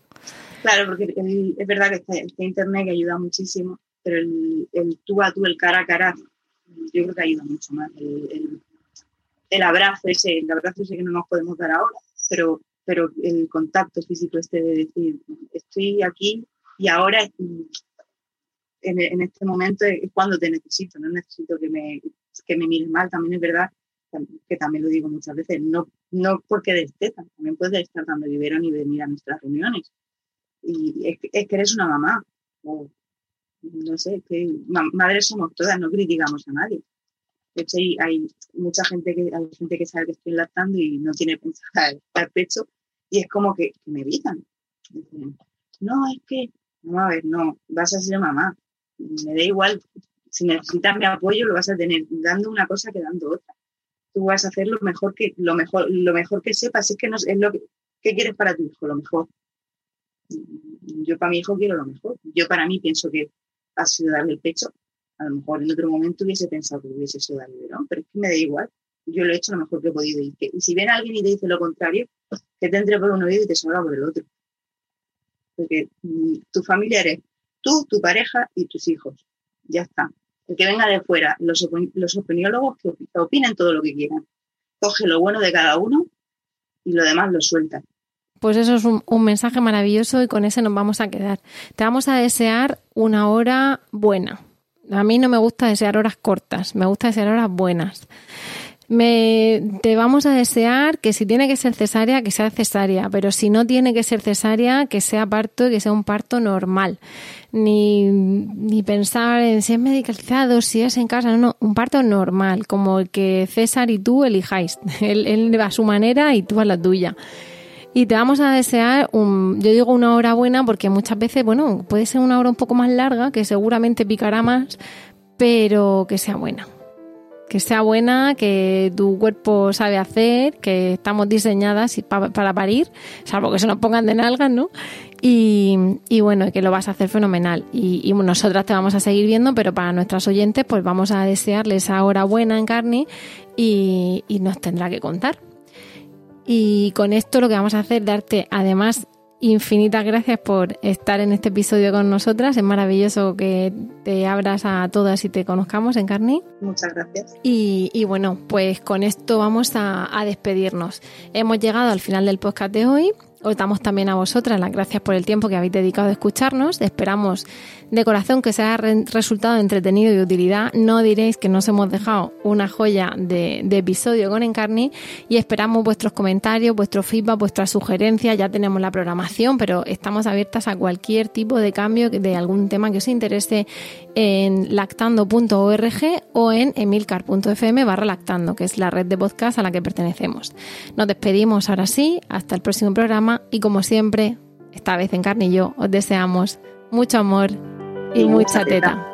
B: Claro, porque es verdad que está, internet que ayuda muchísimo, pero el, tú a tú, el cara a cara, yo creo que ayuda mucho más. El, el, abrazo ese, el abrazo ese que no nos podemos dar ahora, pero pero el contacto físico este de decir, estoy aquí y ahora en, este momento es cuando te necesito, no necesito que me, que me mires mal, también es verdad que también lo digo muchas veces, no, no porque destetan, también puedes estar dando biberón y venir a nuestras reuniones. Y es, que eres una mamá, o no sé, que madres somos todas, no criticamos a nadie. De hecho, hay, mucha gente que, hay gente que sabe que estoy lactando y no tiene pensada el pecho y es como que, me evitan. No, es que, no, a ver, no, vas a ser mamá. Me da igual, si necesitas mi apoyo lo vas a tener dando una cosa que dando otra. Tú vas a hacer lo mejor que, lo mejor, lo mejor que sepas, es que no, es lo que, ¿qué quieres para tu hijo? Lo mejor. Yo para mi hijo quiero lo mejor. Yo para mí pienso que ha sido darle el pecho a lo mejor en otro momento hubiese pensado que hubiese sido darle pero es que me da igual. Yo lo he hecho lo mejor que he podido. Y, que, si ven a alguien y te dice lo contrario, que te entre por un oído y te salga por el otro. Porque mm, tu familia eres tú, tu pareja y tus hijos. Ya está. El que venga de fuera, los, los opiniólogos que opinen todo lo que quieran. Coge lo bueno de cada uno y lo demás lo suelta.
A: Pues eso es un, mensaje maravilloso y con ese nos vamos a quedar. Te vamos a desear una hora buena. A mí no me gusta desear horas cortas, me gusta desear horas buenas. Me, te vamos a desear que si tiene que ser cesárea, que sea cesárea, pero si no tiene que ser cesárea, que sea parto y que sea un parto normal. Ni, ni pensar en si es medicalizado, si es en casa, no, no, un parto normal, como el que César y tú elijáis. Él, él a su manera y tú a la tuya. Y te vamos a desear, un, yo digo una hora buena porque muchas veces, bueno, puede ser una hora un poco más larga, que seguramente picará más, pero que sea buena. Que sea buena, que tu cuerpo sabe hacer, que estamos diseñadas para parir, salvo que se nos pongan de nalgas, ¿no? Y, y, bueno, que lo vas a hacer fenomenal. Y, y, nosotras te vamos a seguir viendo, pero para nuestras oyentes, pues vamos a desearles hora buena en carne y, y nos tendrá que contar. Y con esto lo que vamos a hacer es darte además infinitas gracias por estar en este episodio con nosotras. Es maravilloso que te abras a todas y te conozcamos en carne.
B: Muchas gracias.
A: Y, bueno, pues con esto vamos a, a despedirnos. Hemos llegado al final del podcast de hoy. Os damos también a vosotras las gracias por el tiempo que habéis dedicado a escucharnos. Esperamos de corazón que sea resultado entretenido y de utilidad. No diréis que nos hemos dejado una joya de, episodio con Encarni y esperamos vuestros comentarios, vuestros feedback, vuestras sugerencias. Ya tenemos la programación, pero estamos abiertas a cualquier tipo de cambio de algún tema que os interese en lactando.org o en emilcar.fm barra lactando, que es la red de podcast a la que pertenecemos. Nos despedimos ahora sí, hasta el próximo programa y como siempre, esta vez en carne y yo, os deseamos mucho amor y, mucha teta.